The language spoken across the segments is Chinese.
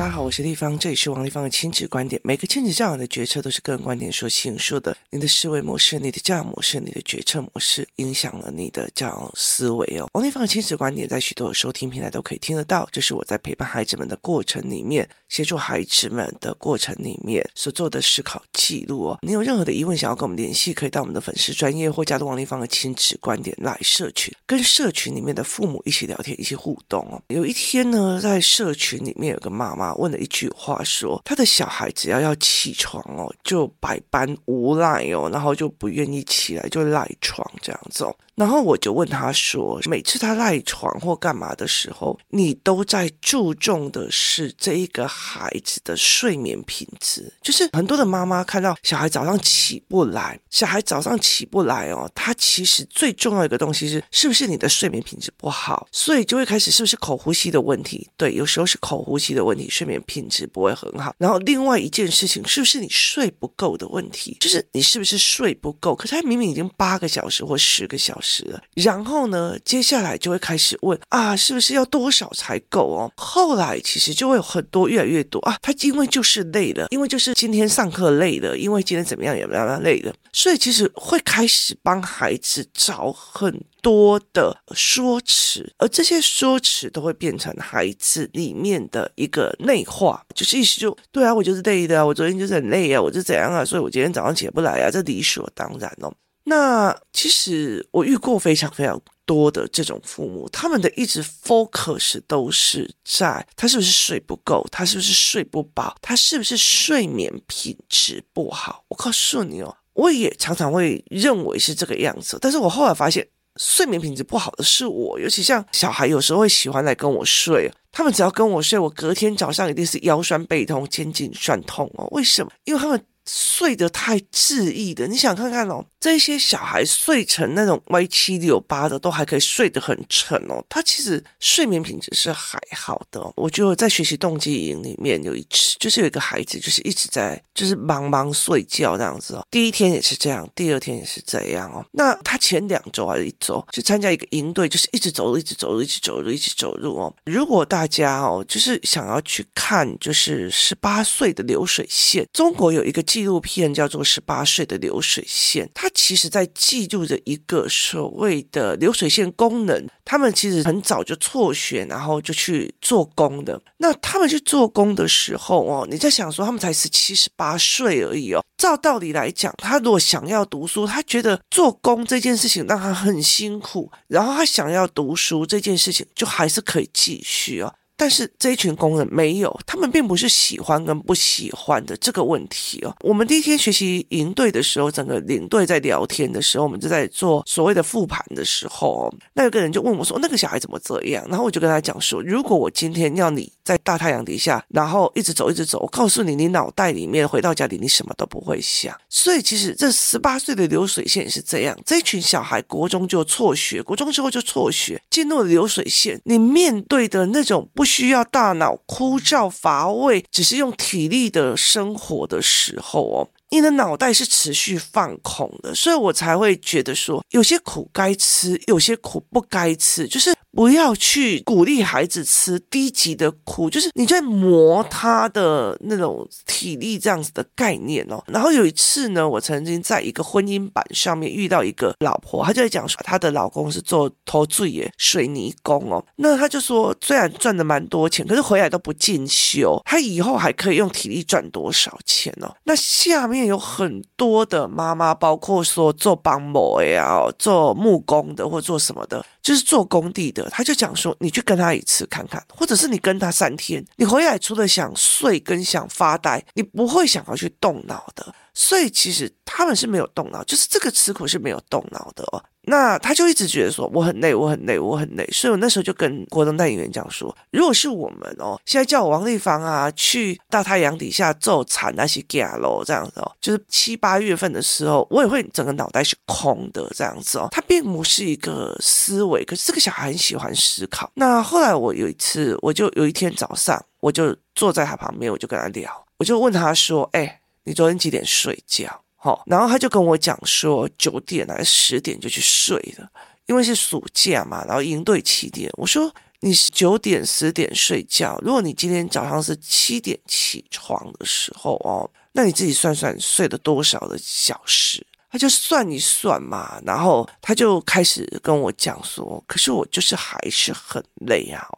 大家好，我是丽芳，这里是王立芳的亲子观点。每个亲子教养的决策都是个人观点所形塑的。你的思维模式、你的教养模式、你的决策模式，影响了你的教养思维哦。王立芳的亲子观点在许多收听平台都可以听得到。这是我在陪伴孩子们的过程里面，协助孩子们的过程里面所做的思考记录哦。你有任何的疑问想要跟我们联系，可以到我们的粉丝专业或加入王立芳的亲子观点来社群，跟社群里面的父母一起聊天，一起互动哦。有一天呢，在社群里面有个妈妈。问了一句话说，他的小孩只要要起床哦，就百般无赖哦，然后就不愿意起来，就赖床这样子哦。然后我就问他说：“每次他赖床或干嘛的时候，你都在注重的是这一个孩子的睡眠品质？就是很多的妈妈看到小孩早上起不来，小孩早上起不来哦，他其实最重要一个东西是，是不是你的睡眠品质不好？所以就会开始是不是口呼吸的问题？对，有时候是口呼吸的问题，睡眠品质不会很好。然后另外一件事情，是不是你睡不够的问题？就是你是不是睡不够？可是他明明已经八个小时或十个小时。”然后呢，接下来就会开始问啊，是不是要多少才够哦？后来其实就会有很多越来越多啊，他因为就是累了，因为就是今天上课累了，因为今天怎么样也怎么样累了，所以其实会开始帮孩子找很多的说辞，而这些说辞都会变成孩子里面的一个内化，就是意思就对啊，我就是累的啊，我昨天就是很累啊，我就怎样啊，所以我今天早上起不来啊，这理所当然哦。那其实我遇过非常非常多的这种父母，他们的一直 focus 都是在他是不是睡不够，他是不是睡不饱，他是不是睡眠品质不好。我告诉你哦，我也常常会认为是这个样子，但是我后来发现，睡眠品质不好的是我，尤其像小孩有时候会喜欢来跟我睡，他们只要跟我睡，我隔天早上一定是腰酸背痛、肩颈酸痛哦。为什么？因为他们。睡得太恣意的，你想看看哦，这些小孩睡成那种歪七扭八的，都还可以睡得很沉哦。他其实睡眠品质是还好的哦。我就在学习动机营里面有一次，就是有一个孩子，就是一直在就是忙忙睡觉这样子哦。第一天也是这样，第二天也是这样哦。那他前两周还是一周去参加一个营队，就是一直走路，一直走路，一直走路，一直走路哦。如果大家哦，就是想要去看，就是十八岁的流水线，中国有一个纪录片叫做《十八岁的流水线》，他其实在记录着一个所谓的流水线功能。他们其实很早就辍学，然后就去做工的。那他们去做工的时候哦，你在想说他们才十七、十八岁而已哦。照道理来讲，他如果想要读书，他觉得做工这件事情让他很辛苦，然后他想要读书这件事情就还是可以继续哦。但是这一群工人没有，他们并不是喜欢跟不喜欢的这个问题哦。我们第一天学习营队的时候，整个领队在聊天的时候，我们就在做所谓的复盘的时候，那有个人就问我说：“那个小孩怎么这样？”然后我就跟他讲说：“如果我今天要你在大太阳底下，然后一直走一直走，我告诉你，你脑袋里面回到家里你什么都不会想。所以其实这十八岁的流水线也是这样，这群小孩国中就辍学，国中之后就辍学，进入了流水线，你面对的那种不。需要大脑枯燥乏味，只是用体力的生活的时候哦，你的脑袋是持续放空的，所以我才会觉得说，有些苦该吃，有些苦不该吃，就是。不要去鼓励孩子吃低级的苦，就是你在磨他的那种体力这样子的概念哦。然后有一次呢，我曾经在一个婚姻版上面遇到一个老婆，她就在讲说她的老公是做土水的水泥工哦。那她就说，虽然赚的蛮多钱，可是回来都不进修，她以后还可以用体力赚多少钱哦？那下面有很多的妈妈，包括说做帮模呀、做木工的或做什么的。就是做工地的，他就讲说，你去跟他一次看看，或者是你跟他三天，你回来除了想睡跟想发呆，你不会想要去动脑的。所以其实他们是没有动脑，就是这个吃苦是没有动脑的哦。那他就一直觉得说我很累，我很累，我很累。所以我那时候就跟国中代言人讲说，如果是我们哦，现在叫我王丽芳啊去大太阳底下做产那些家喽，这样子哦，就是七八月份的时候，我也会整个脑袋是空的这样子哦。他并不是一个思维，可是这个小孩很喜欢思考。那后来我有一次，我就有一天早上，我就坐在他旁边，我就跟他聊，我就问他说：“哎。”你昨天几点睡觉？好，然后他就跟我讲说九点还是十点就去睡了，因为是暑假嘛，然后营队七点。我说你九点十点睡觉，如果你今天早上是七点起床的时候哦，那你自己算算睡了多少的小时？他就算一算嘛，然后他就开始跟我讲说，可是我就是还是很累啊。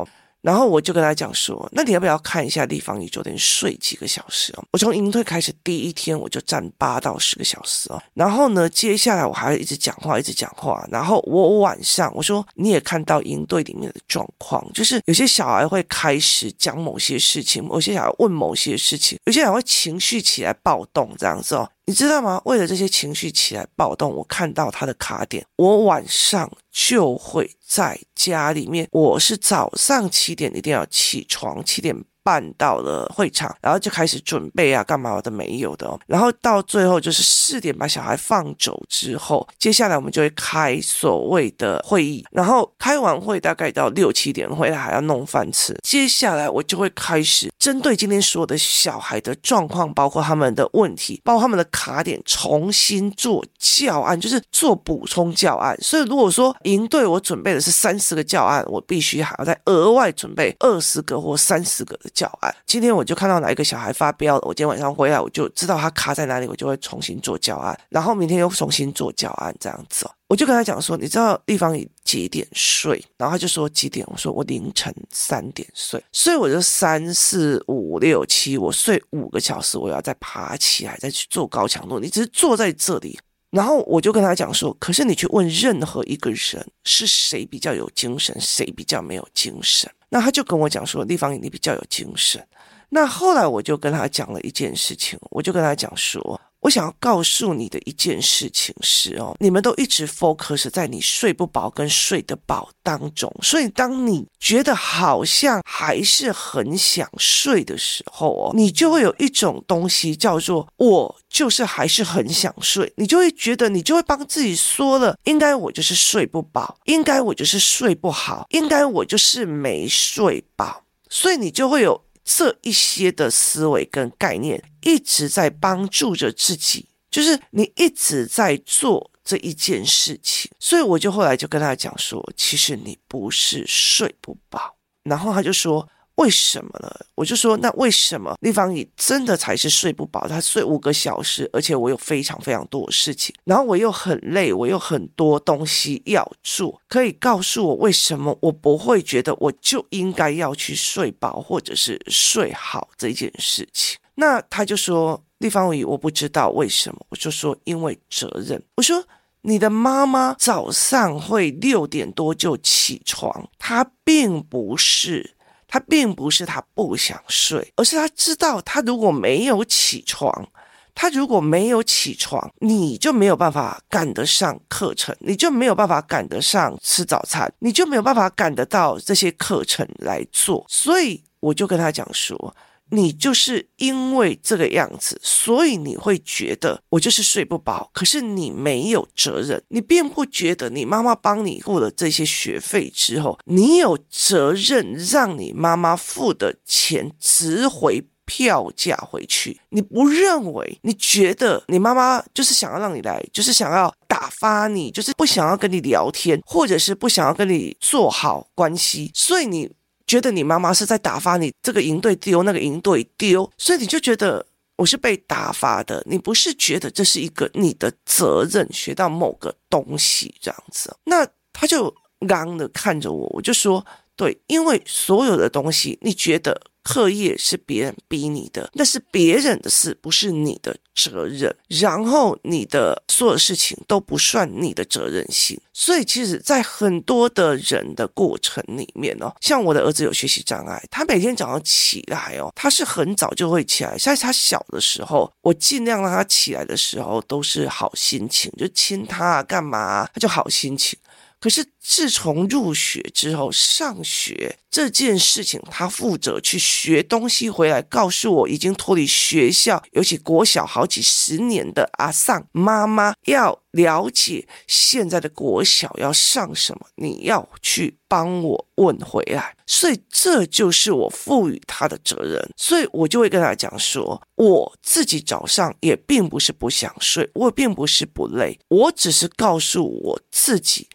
然后我就跟他讲说，那你要不要看一下立方体昨天睡几个小时哦？我从营队开始第一天我就站八到十个小时哦。然后呢，接下来我还一直讲话，一直讲话。然后我晚上我说你也看到营队里面的状况，就是有些小孩会开始讲某些事情，有些小孩问某些事情，有些小孩会情绪起来暴动这样子哦。你知道吗？为了这些情绪起来暴动，我看到他的卡点，我晚上就会在家里面。我是早上七点一定要起床，七点。办到了会场，然后就开始准备啊，干嘛的没有的哦。然后到最后就是四点把小孩放走之后，接下来我们就会开所谓的会议。然后开完会大概到六七点回来还要弄饭吃。接下来我就会开始针对今天所有的小孩的状况，包括他们的问题，包括他们的卡点，重新做教案，就是做补充教案。所以如果说营队我准备的是三十个教案，我必须还要再额外准备二十个或三十个的。教案，今天我就看到哪一个小孩发飙了，我今天晚上回来我就知道他卡在哪里，我就会重新做教案，然后明天又重新做教案，这样子。我就跟他讲说，你知道立方几点睡？然后他就说几点？我说我凌晨三点睡，所以我就三四五六七，我睡五个小时，我要再爬起来再去做高强度。你只是坐在这里，然后我就跟他讲说，可是你去问任何一个人，是谁比较有精神，谁比较没有精神？那他就跟我讲说，立方你比较有精神。那后来我就跟他讲了一件事情，我就跟他讲说，我想要告诉你的一件事情是哦，你们都一直 focus 在你睡不饱跟睡得饱当中，所以当你觉得好像还是很想睡的时候哦，你就会有一种东西叫做我就是还是很想睡，你就会觉得你就会帮自己说了，应该我就是睡不饱，应该我就是睡不好，应该我就是没睡饱，所以你就会有。这一些的思维跟概念一直在帮助着自己，就是你一直在做这一件事情，所以我就后来就跟他讲说，其实你不是睡不饱，然后他就说。为什么呢？我就说，那为什么立方体真的才是睡不饱？他睡五个小时，而且我有非常非常多的事情，然后我又很累，我有很多东西要做。可以告诉我为什么我不会觉得我就应该要去睡饱或者是睡好这件事情？那他就说，立方体我不知道为什么。我就说，因为责任。我说，你的妈妈早上会六点多就起床，她并不是。他并不是他不想睡，而是他知道，他如果没有起床，他如果没有起床，你就没有办法赶得上课程，你就没有办法赶得上吃早餐，你就没有办法赶得到这些课程来做。所以我就跟他讲说。你就是因为这个样子，所以你会觉得我就是睡不饱。可是你没有责任，你并不觉得你妈妈帮你付了这些学费之后，你有责任让你妈妈付的钱值回票价回去。你不认为？你觉得你妈妈就是想要让你来，就是想要打发你，就是不想要跟你聊天，或者是不想要跟你做好关系，所以你。觉得你妈妈是在打发你，这个营队丢，那个营队丢，所以你就觉得我是被打发的。你不是觉得这是一个你的责任，学到某个东西这样子。那他就刚的看着我，我就说对，因为所有的东西，你觉得。课业是别人逼你的，那是别人的事，不是你的责任。然后你的所有事情都不算你的责任心，所以其实，在很多的人的过程里面哦，像我的儿子有学习障碍，他每天早上起来哦，他是很早就会起来。在他小的时候，我尽量让他起来的时候都是好心情，就亲他啊，干嘛，他就好心情。可是自从入学之后，上学这件事情，他负责去学东西回来，告诉我已经脱离学校，尤其国小好几十年的阿桑妈妈要了解现在的国小要上什么，你要去帮我问回来。所以这就是我赋予他的责任，所以我就会跟他讲说，我自己早上也并不是不想睡，我并不是不累，我只是告诉我自己。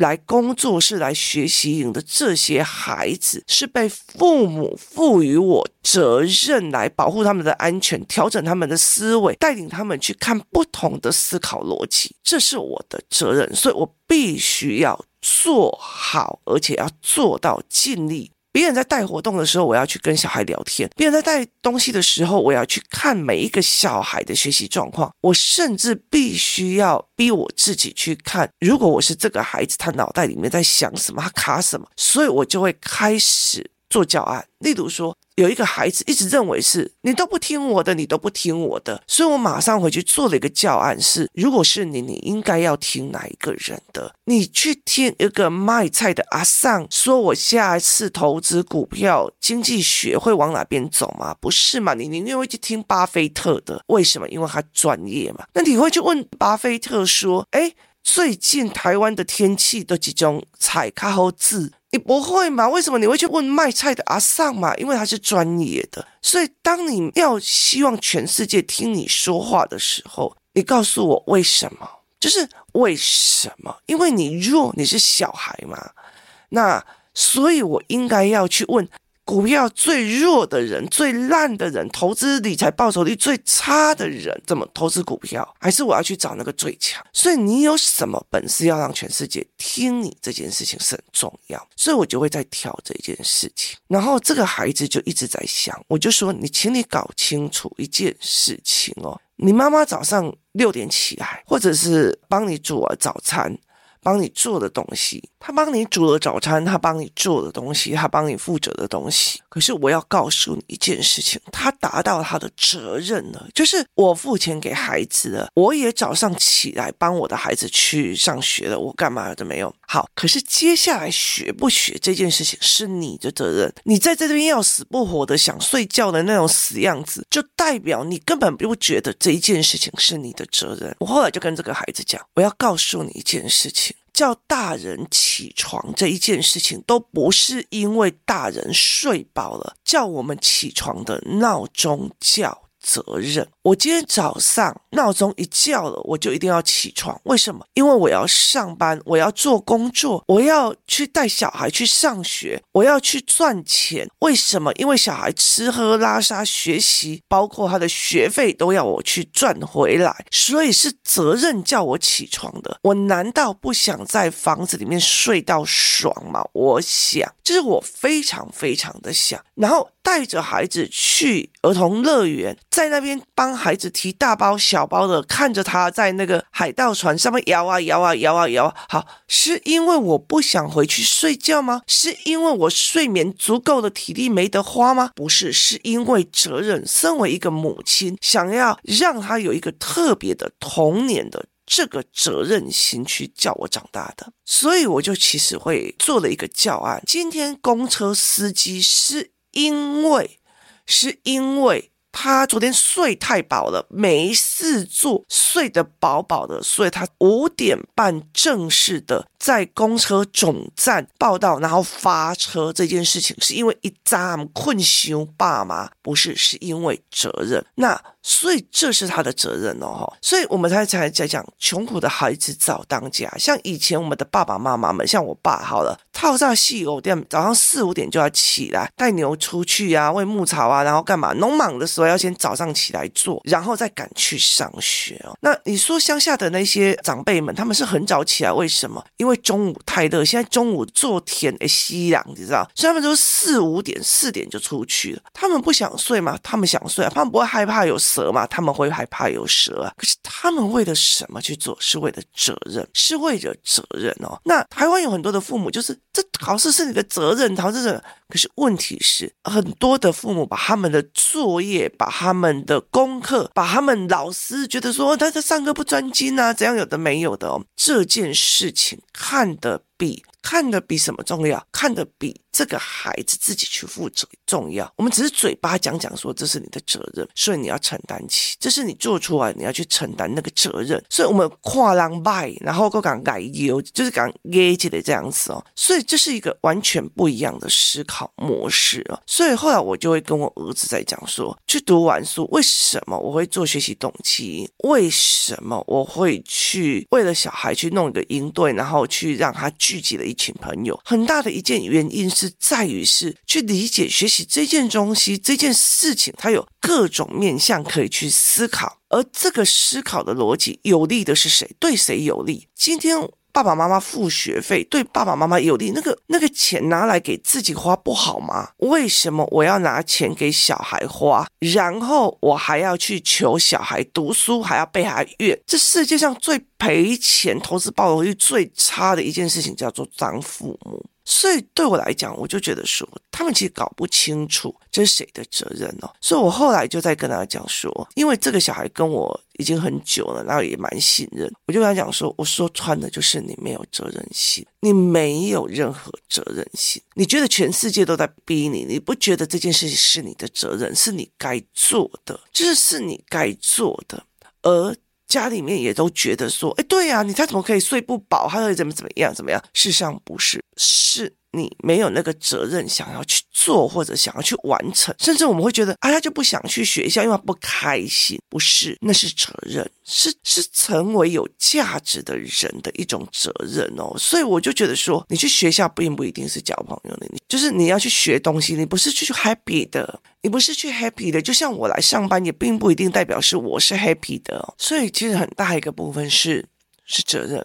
来工作室来学习营的这些孩子，是被父母赋予我责任来保护他们的安全，调整他们的思维，带领他们去看不同的思考逻辑，这是我的责任，所以我必须要做好，而且要做到尽力。别人在带活动的时候，我要去跟小孩聊天；别人在带东西的时候，我要去看每一个小孩的学习状况。我甚至必须要逼我自己去看，如果我是这个孩子，他脑袋里面在想什么，他卡什么，所以我就会开始。做教案，例如说，有一个孩子一直认为是你都不听我的，你都不听我的，所以我马上回去做了一个教案是，如果是你，你应该要听哪一个人的？你去听一个卖菜的阿桑说，我下一次投资股票经济学会往哪边走吗？不是嘛？你宁愿会去听巴菲特的，为什么？因为他专业嘛。那你会去问巴菲特说，哎，最近台湾的天气都几种采卡后字？你不会吗？为什么你会去问卖菜的阿桑嘛？因为他是专业的。所以，当你要希望全世界听你说话的时候，你告诉我为什么？就是为什么？因为你弱，你是小孩嘛。那所以，我应该要去问。股票最弱的人、最烂的人、投资理财报酬率最差的人，怎么投资股票？还是我要去找那个最强？所以你有什么本事要让全世界听你？这件事情是很重要，所以我就会在挑这件事情。然后这个孩子就一直在想，我就说你，请你搞清楚一件事情哦，你妈妈早上六点起来，或者是帮你煮了早餐。帮你做的东西，他帮你煮了早餐，他帮你做的东西，他帮你负责的东西。可是我要告诉你一件事情，他达到他的责任了，就是我付钱给孩子了，我也早上起来帮我的孩子去上学了，我干嘛都没有。好，可是接下来学不学这件事情是你的责任。你在这边要死不活的想睡觉的那种死样子，就代表你根本不觉得这一件事情是你的责任。我后来就跟这个孩子讲，我要告诉你一件事情。叫大人起床这一件事情，都不是因为大人睡饱了，叫我们起床的闹钟叫。责任。我今天早上闹钟一叫了，我就一定要起床。为什么？因为我要上班，我要做工作，我要去带小孩去上学，我要去赚钱。为什么？因为小孩吃喝拉撒学习，包括他的学费都要我去赚回来，所以是责任叫我起床的。我难道不想在房子里面睡到爽吗？我想，就是我非常非常的想，然后带着孩子去儿童乐园。在那边帮孩子提大包小包的，看着他在那个海盗船上面摇啊摇啊摇啊摇。好，是因为我不想回去睡觉吗？是因为我睡眠足够的体力没得花吗？不是，是因为责任。身为一个母亲，想要让他有一个特别的童年的这个责任心去叫我长大的，所以我就其实会做了一个教案。今天公车司机是因为，是因为。他昨天睡太饱了，没事做，睡得饱饱的，所以他五点半正式的在公车总站报到，然后发车这件事情，是因为一扎困羞爸妈，不是，是因为责任。那。所以这是他的责任哦，所以我们才才在讲穷苦的孩子早当家。像以前我们的爸爸妈妈们，像我爸好了，套上细藕店，早上四五点就要起来带牛出去啊，喂牧草啊，然后干嘛？农忙的时候要先早上起来做，然后再赶去上学哦。那你说乡下的那些长辈们，他们是很早起来，为什么？因为中午太热，现在中午做田诶，夕阳，你知道，所以他们都四五点、四点就出去了。他们不想睡吗？他们想睡啊，他们不会害怕有。蛇嘛，他们会害怕有蛇啊。可是他们为了什么去做？是为了责任，是为了责任哦。那台湾有很多的父母，就是这考试是你的责任，考试是。可是问题是，很多的父母把他们的作业、把他们的功课、把他们老师觉得说他在上课不专心啊，怎样有的没有的哦。这件事情看得比看得比什么重要？看得比。这个孩子自己去负责重要。我们只是嘴巴讲讲说这是你的责任，所以你要承担起，这是你做出来你要去承担那个责任。所以我们跨浪拜，然后够讲改优，就是讲业绩的这样子哦。所以这是一个完全不一样的思考模式哦。所以后来我就会跟我儿子在讲说，去读完书，为什么我会做学习动机？为什么我会去为了小孩去弄一个营队，然后去让他聚集了一群朋友？很大的一件原因是在于是去理解学习这件东西，这件事情，它有各种面向可以去思考，而这个思考的逻辑有利的是谁？对谁有利？今天。爸爸妈妈付学费对爸爸妈妈有利，那个那个钱拿来给自己花不好吗？为什么我要拿钱给小孩花，然后我还要去求小孩读书，还要被他怨？这世界上最赔钱、投资报酬率最差的一件事情叫做当父母。所以对我来讲，我就觉得说，他们其实搞不清楚这是谁的责任哦。所以我后来就在跟他讲说，因为这个小孩跟我已经很久了，然后也蛮信任，我就跟他讲说，我说穿的就是你没有责任心，你没有任何责任心，你觉得全世界都在逼你，你不觉得这件事情是你的责任，是你该做的，就是你该做的，而。家里面也都觉得说，哎，对呀，你他怎么可以睡不饱？他会怎么怎么样？怎么样？事实上不是，是你没有那个责任想要去做或者想要去完成，甚至我们会觉得，啊，他就不想去学校，因为他不开心。不是，那是责任。是是成为有价值的人的一种责任哦，所以我就觉得说，你去学校并不一定是交朋友的，你就是你要去学东西，你不是去 happy 的，你不是去 happy 的。就像我来上班，也并不一定代表是我是 happy 的哦。所以其实很大一个部分是是责任。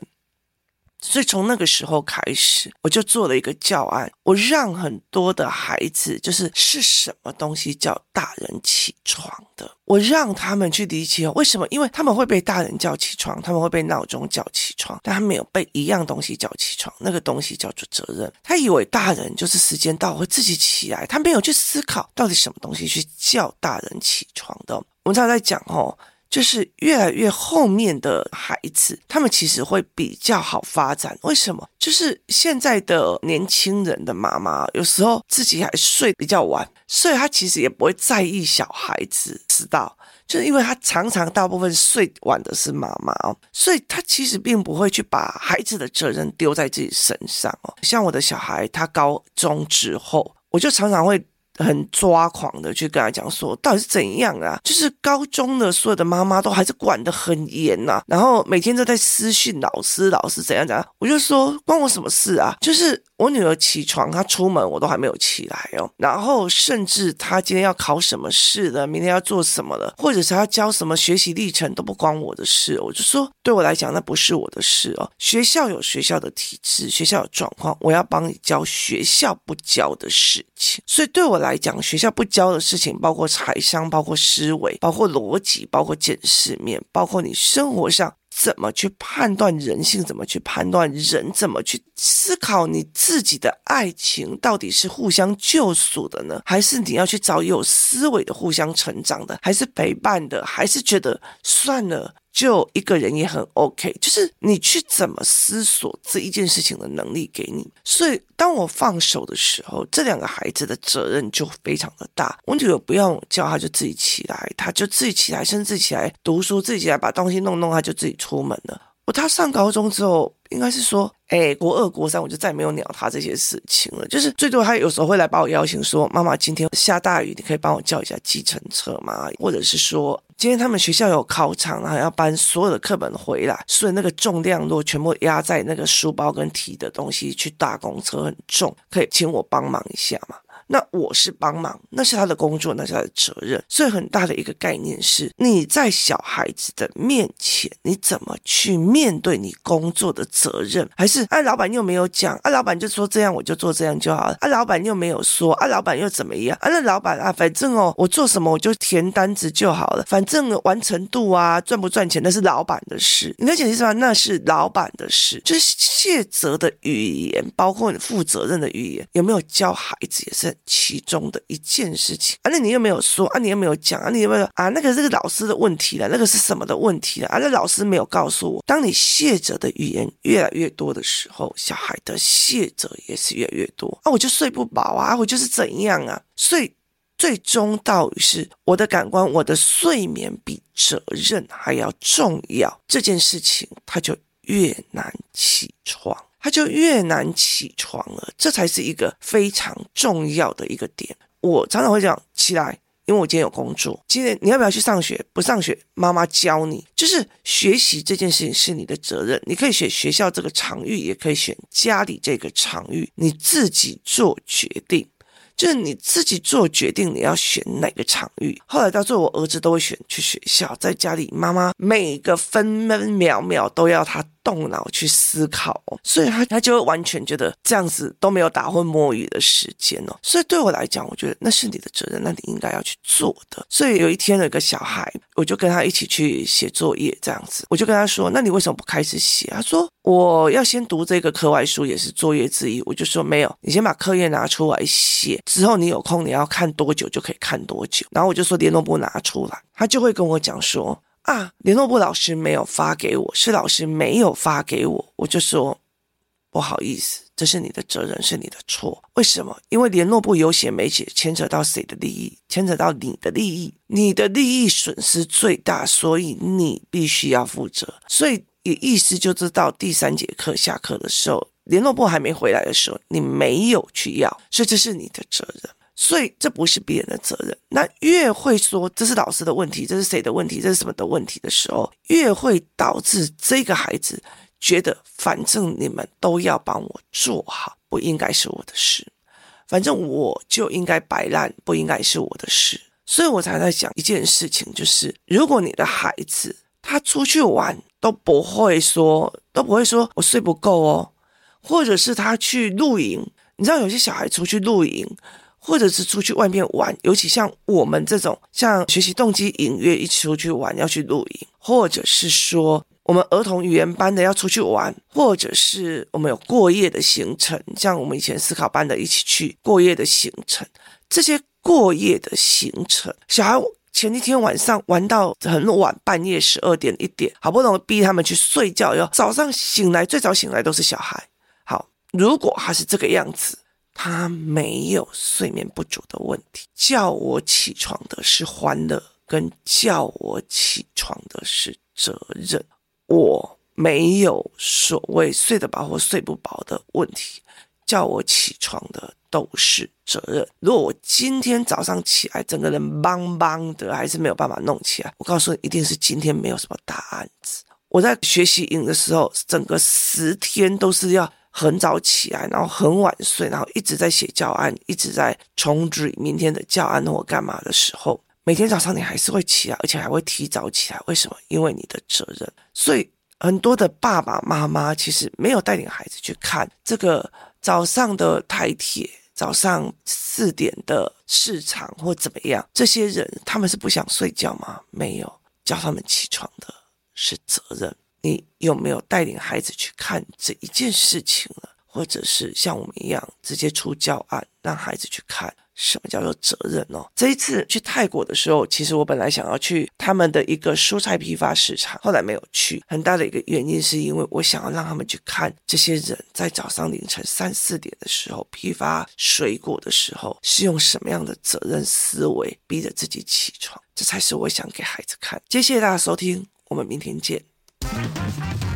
所以从那个时候开始，我就做了一个教案，我让很多的孩子，就是是什么东西叫大人起床的，我让他们去理解为什么，因为他们会被大人叫起床，他们会被闹钟叫起床，但他没有被一样东西叫起床，那个东西叫做责任。他以为大人就是时间到会自己起来，他没有去思考到底什么东西去叫大人起床的。我们常在讲哦。就是越来越后面的孩子，他们其实会比较好发展。为什么？就是现在的年轻人的妈妈，有时候自己还睡比较晚，所以他其实也不会在意小孩子迟到，就是因为他常常大部分睡晚的是妈妈哦，所以他其实并不会去把孩子的责任丢在自己身上哦。像我的小孩，他高中之后，我就常常会。很抓狂的去跟他讲说，到底是怎样啊？就是高中的所有的妈妈都还是管得很严呐，然后每天都在私信老师，老师怎样怎样。我就说关我什么事啊？就是我女儿起床，她出门我都还没有起来哦。然后甚至她今天要考什么试了，明天要做什么了，或者是她教什么学习历程都不关我的事。我就说对我来讲那不是我的事哦。学校有学校的体制，学校有状况，我要帮你教学校不教的事情。所以对我来。讲，学校不教的事情，包括财商，包括思维，包括逻辑，包括见世面，包括你生活上怎么去判断人性，怎么去判断人，怎么去思考你自己的爱情到底是互相救赎的呢，还是你要去找有思维的互相成长的，还是陪伴的，还是觉得算了？就一个人也很 OK，就是你去怎么思索这一件事情的能力给你。所以当我放手的时候，这两个孩子的责任就非常的大。我女儿不用叫他就自己起来，他就自己起来，甚至起来读书，自己起来把东西弄弄，他就自己出门了。我他上高中之后，应该是说，哎，国二、国三，我就再也没有鸟他这些事情了。就是最多他有时候会来把我邀请说，妈妈，今天下大雨，你可以帮我叫一下计程车吗？或者是说。今天他们学校有考场，然后要搬所有的课本回来，所以那个重量如果全部压在那个书包跟提的东西去搭公车很重，可以请我帮忙一下吗？那我是帮忙，那是他的工作，那是他的责任。所以很大的一个概念是，你在小孩子的面前，你怎么去面对你工作的责任？还是啊，老板又没有讲，啊，老板就说这样，我就做这样就好了。啊，老板又没有说，啊，老板又怎么样？啊，那老板啊，反正哦，我做什么我就填单子就好了，反正完成度啊，赚不赚钱那是老板的事。你了解意思吗？那是老板的事。就是卸责的语言，包括你负责任的语言，有没有教孩子也是。其中的一件事情啊，那你又没有说啊，你又没有讲啊，你有没有啊？那个是老师的问题了，那个是什么的问题了啊？那老师没有告诉我。当你谢责的语言越来越多的时候，小孩的谢责也是越来越多啊。我就睡不饱啊，我就是怎样啊？所以最终到底是我的感官，我的睡眠比责任还要重要，这件事情他就越难起床。他就越难起床了，这才是一个非常重要的一个点。我常常会讲起来，因为我今天有工作。今天你要不要去上学？不上学，妈妈教你。就是学习这件事情是你的责任，你可以选学校这个场域，也可以选家里这个场域，你自己做决定。就是你自己做决定，你要选哪个场域。后来到最后，我儿子都会选去学校，在家里，妈妈每个分分秒秒都要他。动脑去思考哦，所以他他就会完全觉得这样子都没有打混摸鱼的时间哦。所以对我来讲，我觉得那是你的责任，那你应该要去做的。所以有一天有个小孩，我就跟他一起去写作业，这样子，我就跟他说：“那你为什么不开始写？”他说：“我要先读这个课外书，也是作业之一。”我就说：“没有，你先把课业拿出来写，之后你有空你要看多久就可以看多久。”然后我就说：“联络簿拿出来。”他就会跟我讲说。啊，联络簿老师没有发给我，是老师没有发给我，我就说不好意思，这是你的责任，是你的错。为什么？因为联络簿有写没写，牵扯到谁的利益？牵扯到你的利益，你的利益损失最大，所以你必须要负责。所以也意思就是到第三节课下课的时候，联络簿还没回来的时候，你没有去要，所以这是你的责任。所以这不是别人的责任。那越会说这是老师的问题，这是谁的问题，这是什么的问题的时候，越会导致这个孩子觉得反正你们都要帮我做好，不应该是我的事。反正我就应该摆烂，不应该是我的事。所以我才在讲一件事情，就是如果你的孩子他出去玩都不会说，都不会说我睡不够哦，或者是他去露营，你知道有些小孩出去露营。或者是出去外面玩，尤其像我们这种像学习动机隐约一起出去玩要去露营，或者是说我们儿童语言班的要出去玩，或者是我们有过夜的行程，像我们以前思考班的一起去过夜的行程，这些过夜的行程，小孩前一天晚上玩到很晚，半夜十二点一点，好不容易逼他们去睡觉，要早上醒来，最早醒来都是小孩。好，如果他是这个样子。他没有睡眠不足的问题，叫我起床的是欢乐，跟叫我起床的是责任。我没有所谓睡得饱或睡不饱的问题，叫我起床的都是责任。如果我今天早上起来整个人茫茫的，还是没有办法弄起来，我告诉你，一定是今天没有什么大案子。我在学习营的时候，整个十天都是要。很早起来，然后很晚睡，然后一直在写教案，一直在重组明天的教案或干嘛的时候，每天早上你还是会起来，而且还会提早起来。为什么？因为你的责任。所以很多的爸爸妈妈其实没有带领孩子去看这个早上的台铁，早上四点的市场或怎么样。这些人他们是不想睡觉吗？没有，叫他们起床的是责任。你有没有带领孩子去看这一件事情了？或者是像我们一样直接出教案，让孩子去看什么叫做责任哦？这一次去泰国的时候，其实我本来想要去他们的一个蔬菜批发市场，后来没有去。很大的一个原因是因为我想要让他们去看这些人在早上凌晨三四点的时候批发水果的时候，是用什么样的责任思维逼着自己起床，这才是我想给孩子看。谢谢大家收听，我们明天见。Thank you.